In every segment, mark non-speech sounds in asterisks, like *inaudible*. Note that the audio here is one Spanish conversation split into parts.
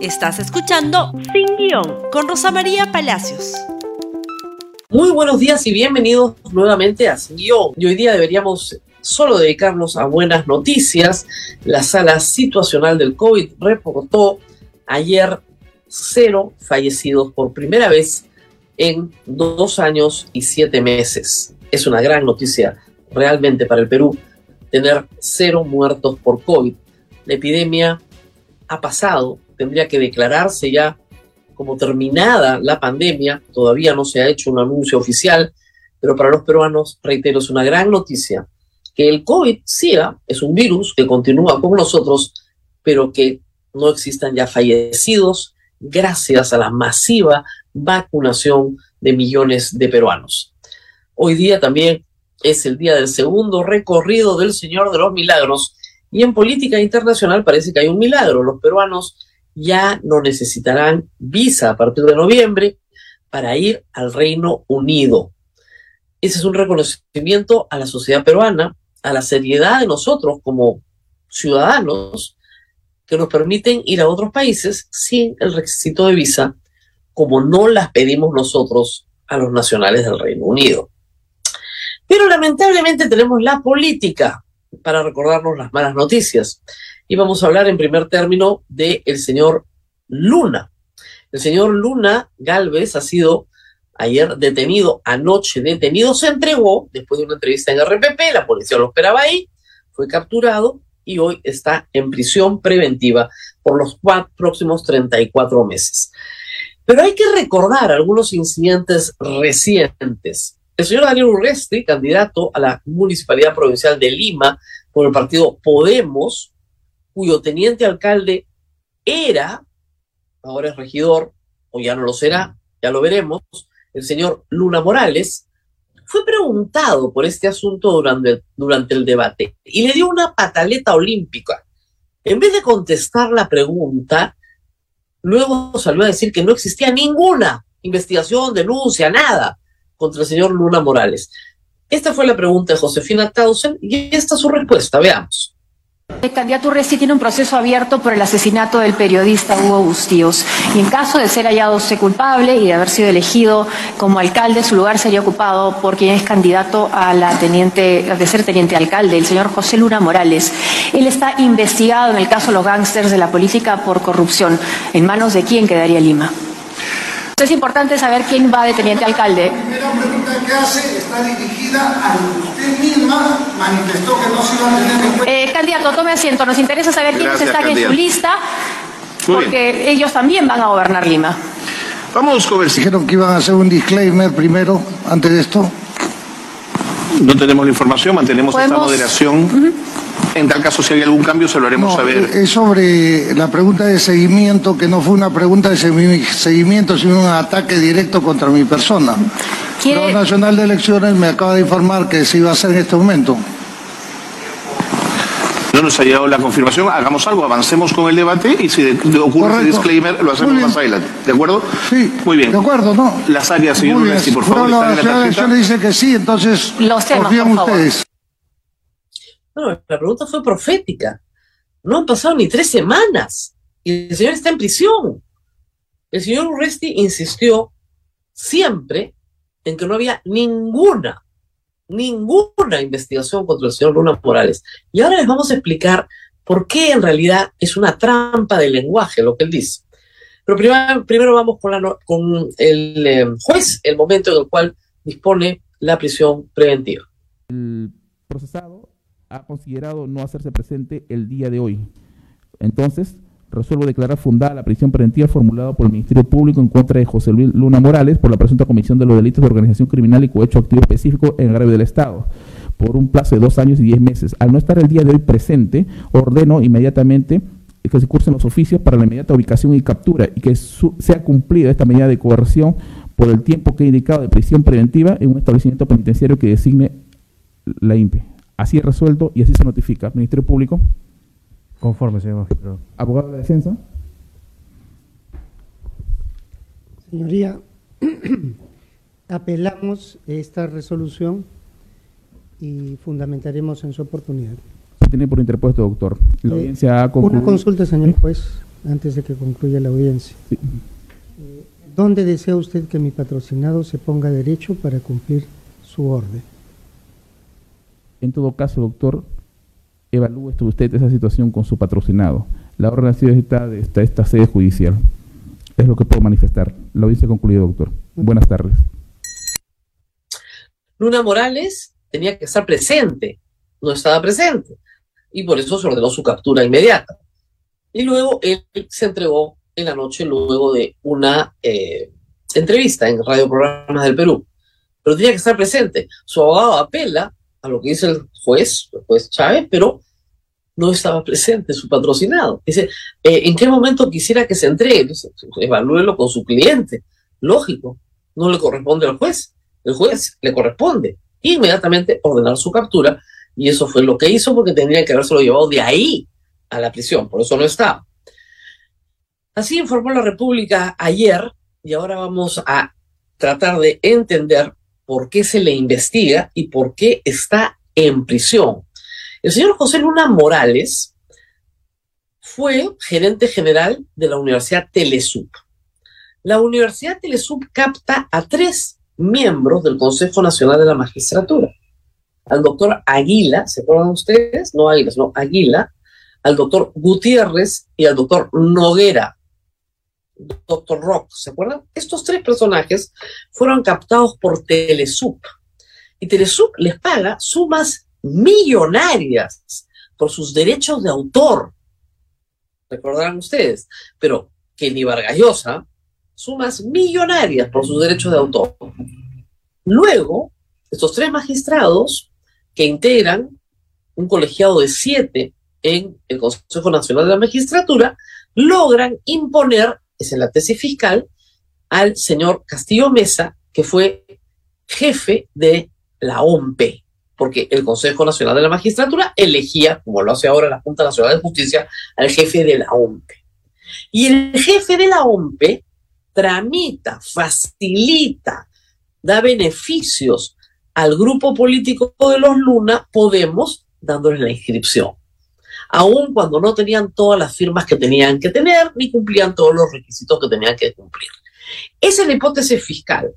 Estás escuchando Sin Guión con Rosa María Palacios. Muy buenos días y bienvenidos nuevamente a Sin Guión. Y hoy día deberíamos solo dedicarnos a buenas noticias. La sala situacional del COVID reportó ayer cero fallecidos por primera vez en dos años y siete meses. Es una gran noticia realmente para el Perú tener cero muertos por COVID. La epidemia ha pasado, tendría que declararse ya como terminada la pandemia. Todavía no se ha hecho un anuncio oficial, pero para los peruanos, reitero, es una gran noticia que el COVID siga, es un virus que continúa con nosotros, pero que no existan ya fallecidos gracias a la masiva vacunación de millones de peruanos. Hoy día también es el día del segundo recorrido del Señor de los Milagros y en política internacional parece que hay un milagro. Los peruanos ya no necesitarán visa a partir de noviembre para ir al Reino Unido. Ese es un reconocimiento a la sociedad peruana, a la seriedad de nosotros como ciudadanos que nos permiten ir a otros países sin el requisito de visa, como no las pedimos nosotros a los nacionales del Reino Unido. Pero lamentablemente tenemos la política para recordarnos las malas noticias. Y vamos a hablar en primer término del el señor Luna. El señor Luna Galvez ha sido ayer detenido, anoche detenido, se entregó después de una entrevista en RPP, la policía lo esperaba ahí, fue capturado y hoy está en prisión preventiva por los cuatro, próximos 34 meses. Pero hay que recordar algunos incidentes recientes. El señor Daniel Urresti, candidato a la Municipalidad Provincial de Lima por el partido Podemos, cuyo teniente alcalde era, ahora es regidor, o ya no lo será, ya lo veremos, el señor Luna Morales, fue preguntado por este asunto durante, durante el debate y le dio una pataleta olímpica. En vez de contestar la pregunta, luego salió a decir que no existía ninguna investigación, denuncia, nada contra el señor Luna Morales? Esta fue la pregunta de Josefina Tausen y esta es su respuesta. Veamos. El candidato Urresti tiene un proceso abierto por el asesinato del periodista Hugo Bustíos. Y en caso de ser hallado culpable y de haber sido elegido como alcalde, su lugar sería ocupado por quien es candidato a la teniente, de ser teniente alcalde, el señor José Luna Morales. Él está investigado en el caso de los gángsters de la política por corrupción. ¿En manos de quién quedaría Lima? Es importante saber quién va de teniente alcalde. La primera pregunta que hace está dirigida a usted misma, manifestó que no se iba a tener en cuenta. Eh, candidato, tome asiento. Nos interesa saber quiénes están en su lista, porque ellos también van a gobernar Lima. Vamos con el... Dijeron que iban a hacer un disclaimer primero, antes de esto. No tenemos la información, mantenemos esta moderación. En tal caso, si hay algún cambio, se lo haremos saber. Es sobre la pregunta de seguimiento, que no fue una pregunta de seguimiento, sino un ataque directo contra mi persona. La Nacional de Elecciones me acaba de informar que se iba a hacer en este momento. No nos ha llegado la confirmación, hagamos algo, avancemos con el debate y si ocurre ese disclaimer lo hacemos más adelante. ¿De acuerdo? Sí. Muy bien. De acuerdo, ¿no? Las áreas, señor Messi, por favor. No, la Nacional de Elecciones dice que sí, entonces Los temas, por ustedes. Bueno, la pregunta fue profética. No han pasado ni tres semanas y el señor está en prisión. El señor Urresti insistió siempre en que no había ninguna, ninguna investigación contra el señor Luna Morales. Y ahora les vamos a explicar por qué en realidad es una trampa de lenguaje lo que él dice. Pero primero, primero vamos con, la, con el eh, juez, el momento en el cual dispone la prisión preventiva. Procesado ha considerado no hacerse presente el día de hoy. Entonces, resuelvo declarar fundada la prisión preventiva formulada por el Ministerio Público en contra de José Luis Luna Morales por la presunta comisión de los delitos de organización criminal y cohecho activo específico en agravio del Estado por un plazo de dos años y diez meses. Al no estar el día de hoy presente, ordeno inmediatamente que se cursen los oficios para la inmediata ubicación y captura y que sea cumplida esta medida de coerción por el tiempo que he indicado de prisión preventiva en un establecimiento penitenciario que designe la INPE. Así es resuelto y así se notifica. Ministerio Público. Conforme, señor magistrado. Abogado de la defensa. Señoría, *clears throat* apelamos esta resolución y fundamentaremos en su oportunidad. Se tiene por interpuesto, doctor. La Eh, audiencia ha Una concluido. consulta, señor juez. antes de que concluya la audiencia. ¿Dónde desea usted que mi patrocinado se ponga derecho para cumplir su orden? En todo caso, doctor, evalúe usted esa situación con su patrocinado. La orden ha sido de esta, esta sede judicial. Es lo que puedo manifestar. La audiencia concluida, doctor. Buenas tardes. Luna Morales tenía que estar presente, no estaba presente, y por eso se ordenó su captura inmediata. Y luego él se entregó en la noche luego de una eh, entrevista en Radio Programas del Perú. Pero tenía que estar presente. Su abogado apela lo que dice el juez, el juez Chávez, pero no estaba presente su patrocinado. Dice, eh, ¿en qué momento quisiera que se entregue? Evalúelo con su cliente. Lógico, no le corresponde al juez. El juez le corresponde inmediatamente ordenar su captura y eso fue lo que hizo porque tendría que haberse lo llevado de ahí a la prisión, por eso no estaba. Así informó la República ayer y ahora vamos a tratar de entender por qué se le investiga y por qué está en prisión. El señor José Luna Morales fue gerente general de la Universidad Telesup. La Universidad Telesup capta a tres miembros del Consejo Nacional de la Magistratura. Al doctor Aguila, ¿se acuerdan ustedes? No Aguila, sino Aguila, al doctor Gutiérrez y al doctor Noguera. Doctor Rock, ¿se acuerdan? Estos tres personajes fueron captados por Telesup. Y Telesup les paga sumas millonarias por sus derechos de autor. Recordarán ustedes. Pero Kenny Vargallosa, sumas millonarias por sus derechos de autor. Luego, estos tres magistrados que integran un colegiado de siete en el Consejo Nacional de la Magistratura, logran imponer, es en la tesis fiscal, al señor Castillo Mesa, que fue jefe de la OMP, porque el Consejo Nacional de la Magistratura elegía, como lo hace ahora la Junta Nacional de Justicia, al jefe de la OMP. Y el jefe de la OMP tramita, facilita, da beneficios al grupo político de los Luna, Podemos, dándoles la inscripción aun cuando no tenían todas las firmas que tenían que tener ni cumplían todos los requisitos que tenían que cumplir. Esa es la hipótesis fiscal.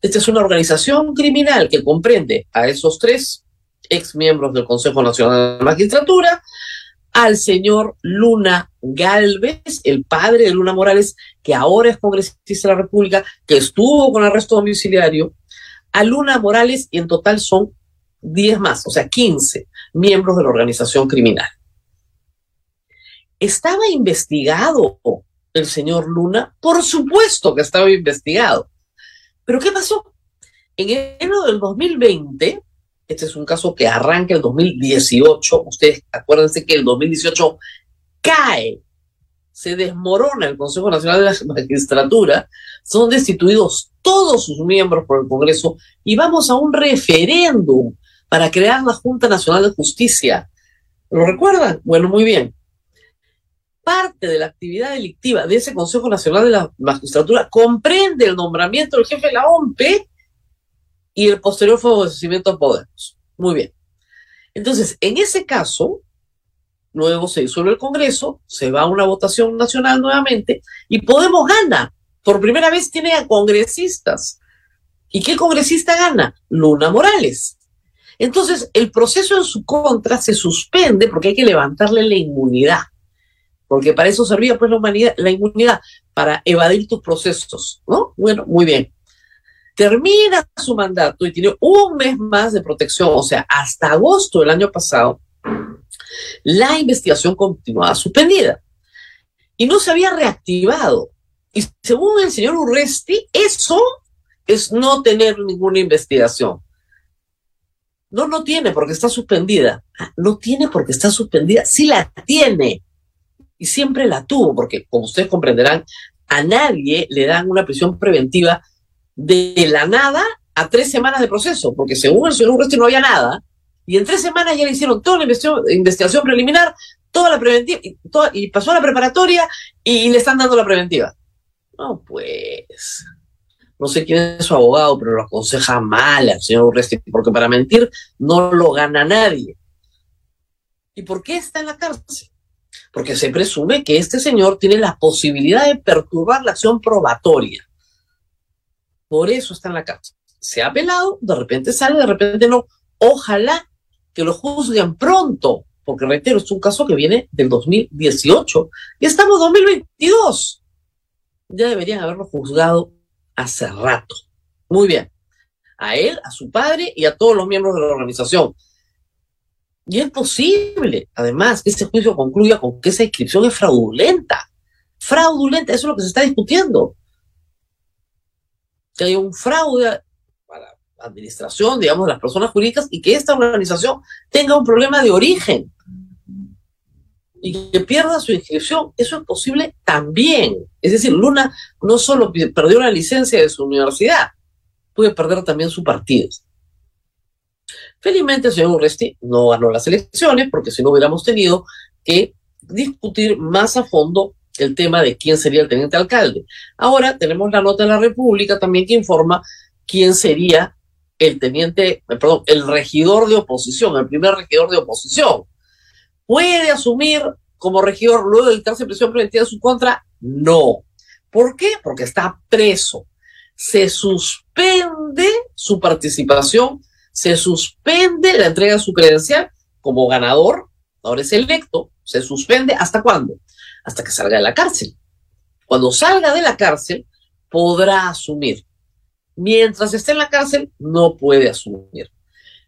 Esta es una organización criminal que comprende a esos tres ex miembros del Consejo Nacional de Magistratura, al señor Luna Galvez, el padre de Luna Morales, que ahora es congresista de la República, que estuvo con arresto domiciliario, a Luna Morales y en total son 10 más, o sea, 15 miembros de la organización criminal. ¿Estaba investigado el señor Luna? Por supuesto que estaba investigado. Pero ¿qué pasó? En enero del 2020, este es un caso que arranca el 2018, ustedes acuérdense que el 2018 cae, se desmorona el Consejo Nacional de la Magistratura, son destituidos todos sus miembros por el Congreso y vamos a un referéndum para crear la Junta Nacional de Justicia. ¿Lo recuerdan? Bueno, muy bien parte de la actividad delictiva de ese Consejo Nacional de la Magistratura comprende el nombramiento del jefe de la OMP y el posterior favorecimiento a Podemos. Muy bien. Entonces, en ese caso, luego se disuelve el Congreso, se va a una votación nacional nuevamente y Podemos gana. Por primera vez tiene a congresistas. ¿Y qué congresista gana? Luna Morales. Entonces, el proceso en su contra se suspende porque hay que levantarle la inmunidad porque para eso servía pues la, humanidad, la inmunidad, para evadir tus procesos, ¿no? Bueno, muy bien. Termina su mandato y tiene un mes más de protección, o sea, hasta agosto del año pasado, la investigación continuaba suspendida y no se había reactivado. Y según el señor Urresti, eso es no tener ninguna investigación. No, no tiene porque está suspendida. Ah, no tiene porque está suspendida. Sí la tiene y siempre la tuvo, porque como ustedes comprenderán, a nadie le dan una prisión preventiva de la nada a tres semanas de proceso, porque según el señor Urresti no había nada, y en tres semanas ya le hicieron toda la investigación, preliminar, toda la preventiva, y, y pasó a la preparatoria y, le están dando la preventiva. No, pues, no sé quién es su abogado, pero lo aconseja mal al señor Urresti, porque para mentir no lo gana nadie. ¿Y por qué está en la cárcel? Porque se presume que este señor tiene la posibilidad de perturbar la acción probatoria. Por eso está en la cárcel. Se ha apelado, de repente sale, de repente no. Ojalá que lo juzguen pronto, porque reitero, es un caso que viene del 2018 y estamos en 2022. Ya deberían haberlo juzgado hace rato. Muy bien. A él, a su padre y a todos los miembros de la organización. Y es posible, además, que este juicio concluya con que esa inscripción es fraudulenta. Fraudulenta, eso es lo que se está discutiendo. Que hay un fraude para la administración, digamos, de las personas jurídicas y que esta organización tenga un problema de origen y que pierda su inscripción. Eso es posible también. Es decir, Luna no solo perdió la licencia de su universidad, puede perder también su partido. Felizmente el señor Urresti no ganó las elecciones porque si no hubiéramos tenido que discutir más a fondo el tema de quién sería el teniente alcalde. Ahora tenemos la nota de la República también que informa quién sería el teniente, eh, perdón, el regidor de oposición, el primer regidor de oposición. ¿Puede asumir como regidor luego de dictarse prisión preventiva en su contra? No. ¿Por qué? Porque está preso. Se suspende su participación se suspende la entrega de su credencial como ganador, ahora es electo, se suspende hasta cuándo? Hasta que salga de la cárcel. Cuando salga de la cárcel, podrá asumir. Mientras esté en la cárcel, no puede asumir.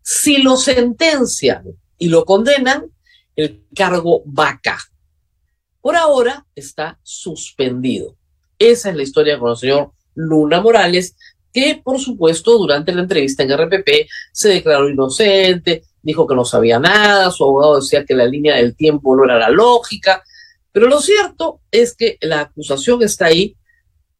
Si lo sentencian y lo condenan, el cargo va acá. Por ahora está suspendido. Esa es la historia con el señor Luna Morales, que por supuesto durante la entrevista en RPP se declaró inocente, dijo que no sabía nada, su abogado decía que la línea del tiempo no era la lógica, pero lo cierto es que la acusación está ahí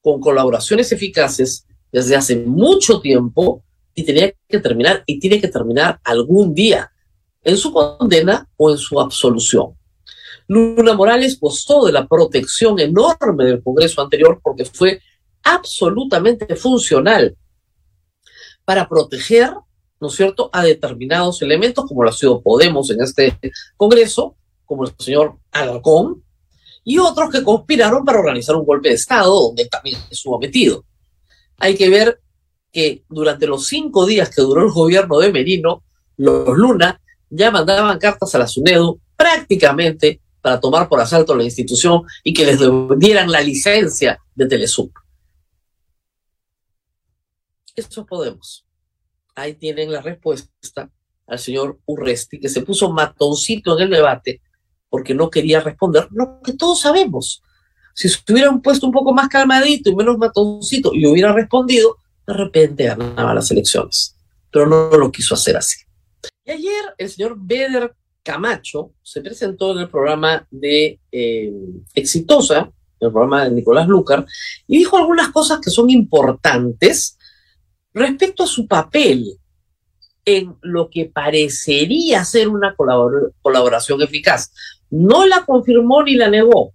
con colaboraciones eficaces desde hace mucho tiempo y tenía que terminar y tiene que terminar algún día en su condena o en su absolución. Luna Morales costó de la protección enorme del Congreso anterior porque fue absolutamente funcional para proteger, ¿no es cierto?, a determinados elementos, como lo ha sido Podemos en este Congreso, como el señor Alarcón, y otros que conspiraron para organizar un golpe de Estado, donde también estuvo metido. Hay que ver que durante los cinco días que duró el gobierno de Merino, los Luna ya mandaban cartas a la SUNEDU prácticamente para tomar por asalto la institución y que les dieran la licencia de Telesub. Eso podemos. Ahí tienen la respuesta al señor Urresti, que se puso matoncito en el debate porque no quería responder lo que todos sabemos. Si se hubieran puesto un poco más calmadito y menos matoncito y hubiera respondido, de repente ganaba las elecciones. Pero no lo quiso hacer así. Y ayer el señor Beder Camacho se presentó en el programa de eh, Exitosa, el programa de Nicolás Lucar, y dijo algunas cosas que son importantes Respecto a su papel en lo que parecería ser una colaboración eficaz, no la confirmó ni la negó.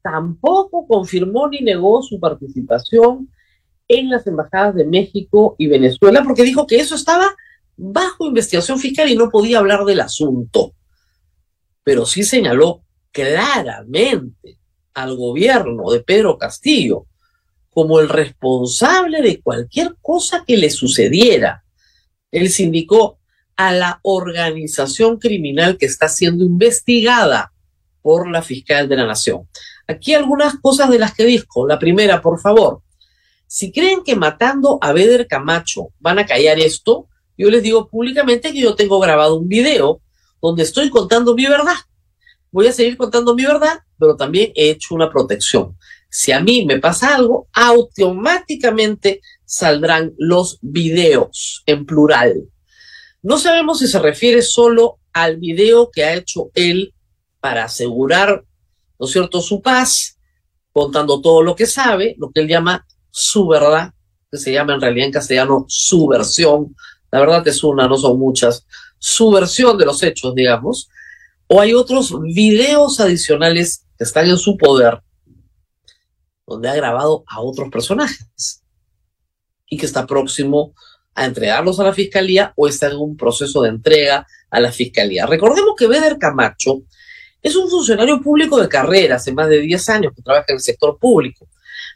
Tampoco confirmó ni negó su participación en las embajadas de México y Venezuela, porque dijo que eso estaba bajo investigación fiscal y no podía hablar del asunto. Pero sí señaló claramente al gobierno de Pedro Castillo como el responsable de cualquier cosa que le sucediera. Él se indicó a la organización criminal que está siendo investigada por la fiscal de la nación. Aquí algunas cosas de las que dijo. La primera, por favor, si creen que matando a Beder Camacho van a callar esto, yo les digo públicamente que yo tengo grabado un video donde estoy contando mi verdad. Voy a seguir contando mi verdad, pero también he hecho una protección si a mí me pasa algo, automáticamente saldrán los videos en plural. No sabemos si se refiere solo al video que ha hecho él para asegurar, ¿no es cierto?, su paz, contando todo lo que sabe, lo que él llama su verdad, que se llama en realidad en castellano su versión. La verdad es una, no son muchas. Su versión de los hechos, digamos. O hay otros videos adicionales que están en su poder donde ha grabado a otros personajes y que está próximo a entregarlos a la fiscalía o está en un proceso de entrega a la fiscalía. Recordemos que Beder Camacho Es un funcionario público de carrera, hace más de 10 años que trabaja en el sector público.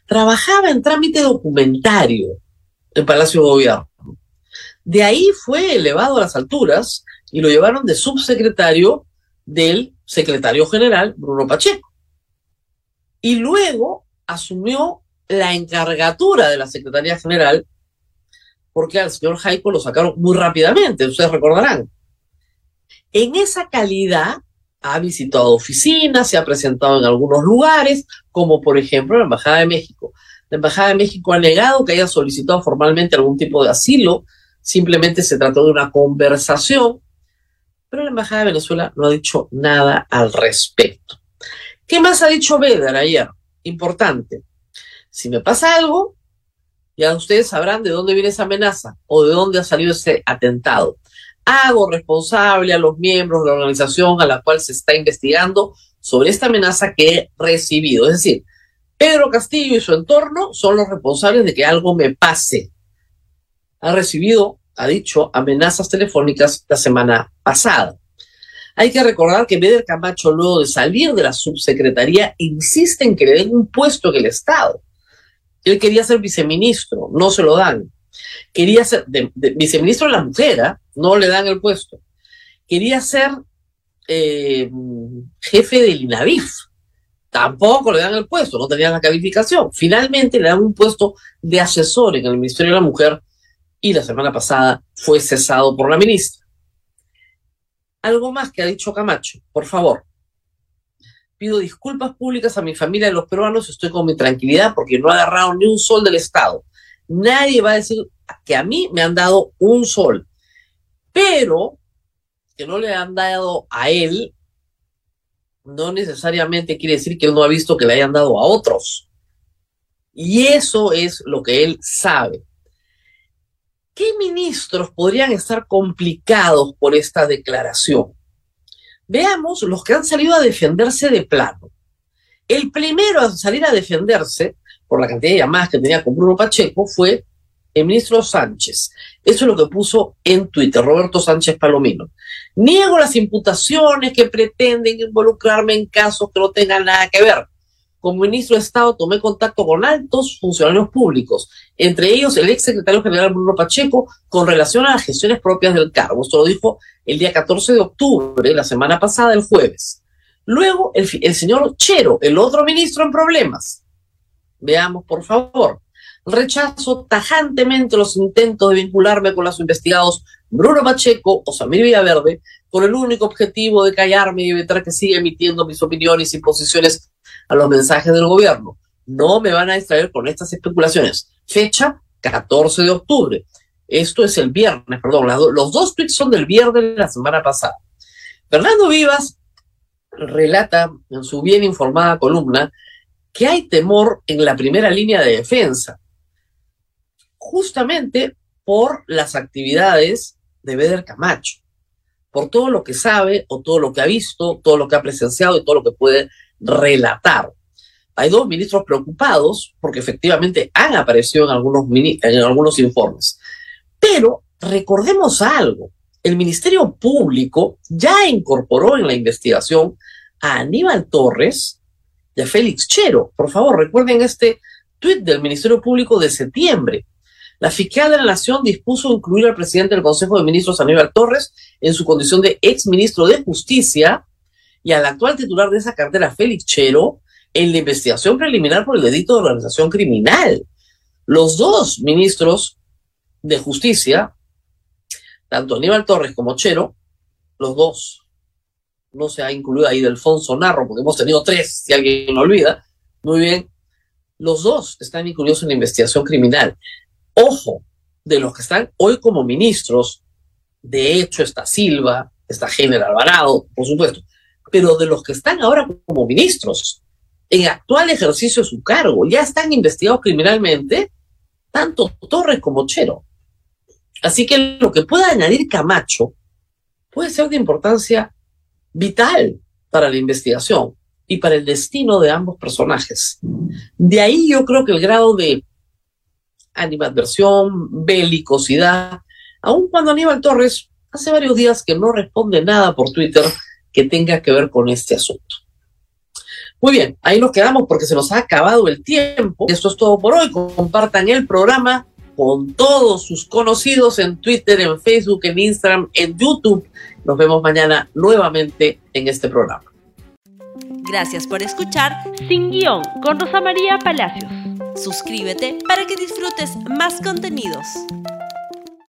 Trabajaba en trámite documentario en Palacio de Gobierno. De ahí fue elevado a las alturas y lo llevaron de subsecretario del secretario general Bruno Pacheco. Y luego asumió la encargatura de la Secretaría General porque al señor Jaico lo sacaron muy rápidamente, ustedes recordarán. En esa calidad ha visitado oficinas, se ha presentado en algunos lugares, como por ejemplo la Embajada de México. La Embajada de México ha negado que haya solicitado formalmente algún tipo de asilo, simplemente se trató de una conversación, pero la Embajada de Venezuela no ha dicho nada al respecto. ¿Qué más ha dicho Vedder ayer? Importante. Si me pasa algo, ya ustedes sabrán de dónde viene esa amenaza o de dónde ha salido ese atentado. Hago responsable a los miembros de la organización a la cual se está investigando sobre esta amenaza que he recibido. Es decir, Pedro Castillo y su entorno son los responsables de que algo me pase. Ha recibido, ha dicho, amenazas telefónicas la semana pasada. Hay que recordar que Beder Camacho, luego de salir de la subsecretaría, insiste en que le den un puesto en el Estado. Él quería ser viceministro, no se lo dan. Quería ser viceministro de la mujer, ¿ah? no le dan el puesto. Quería ser eh, jefe del INAVIF, tampoco le dan el puesto, no tenía la calificación. Finalmente le dan un puesto de asesor en el Ministerio de la Mujer y la semana pasada fue cesado por la ministra. Algo más que ha dicho Camacho, por favor pido disculpas públicas a mi familia a los peruanos, estoy con mi tranquilidad porque no he agarrado ni un sol del Estado. Nadie va a decir que a mí me han dado un sol, pero que no le han dado a él, no necesariamente quiere decir que él no ha visto que le hayan dado a otros. Y eso es lo que él sabe. ¿Qué ministros podrían estar complicados por esta declaración? Veamos los que han salido a defenderse de plano. El primero a salir a defenderse, por la cantidad de llamadas que tenía con Bruno Pacheco, fue el ministro Sánchez. Eso es lo que puso en Twitter Roberto Sánchez Palomino. Niego las imputaciones que pretenden involucrarme en casos que no tengan nada que ver. Como ministro de Estado tomé contacto con altos funcionarios públicos, entre ellos el ex secretario general Bruno Pacheco, con relación a las gestiones propias del cargo. Esto lo dijo el día 14 de octubre, la semana pasada, el jueves. Luego, el, señor Chero, el otro ministro en problemas. Veamos, por favor. Rechazo tajantemente los intentos de vincularme con los investigados Bruno Pacheco o Samir Villaverde con el único objetivo de callarme y evitar que siga emitiendo mis opiniones y posiciones a los mensajes del gobierno. No me van a distraer con estas especulaciones. Fecha 14 de octubre. Esto es el viernes, perdón. los dos tweets son del viernes de la semana pasada. Fernando Vivas relata en su bien informada columna que hay temor en la primera línea de defensa, justamente por las actividades de Beder Camacho, por todo lo que sabe o todo lo que ha visto, todo lo que ha presenciado y todo lo que puede relatar. Hay dos ministros preocupados porque efectivamente han aparecido en algunos, en algunos informes. Pero recordemos algo, el Ministerio Público ya incorporó en la investigación a Aníbal Torres y a Félix Chero. Por favor, recuerden este tuit del Ministerio Público de septiembre. La fiscal de la Nación dispuso incluir al presidente del Consejo de Ministros, Aníbal Torres, en su condición de ex ministro de Justicia, y al actual titular de esa cartera, Félix Chero, en la investigación preliminar por el delito de organización criminal. Los dos ministros de justicia, tanto Aníbal Torres como Chero, los dos, no se ha incluido ahí Delfonso Narro, porque hemos tenido tres, si alguien lo olvida, muy bien, los dos están incluidos en la investigación criminal. Ojo, de los que están hoy como ministros, de hecho está Silva, está General Alvarado, por supuesto, pero de los que están ahora como ministros, en actual ejercicio de su cargo, ya están investigados criminalmente, tanto Torres como Chero. Así que lo que pueda añadir Camacho puede ser de importancia vital para la investigación y para el destino de ambos personajes. De ahí yo creo que el grado de animadversión, belicosidad, aun cuando Aníbal Torres hace varios días que no responde nada por Twitter, que tenga que ver con este asunto. Muy bien, ahí nos quedamos porque se nos ha acabado el tiempo. Esto es todo por hoy. Compartan el programa con todos sus conocidos en Twitter, en Facebook, en Instagram, en YouTube. Nos vemos mañana nuevamente en este programa. Gracias por escuchar Sin Guión con Rosa María Palacios. Suscríbete para que disfrutes más contenidos.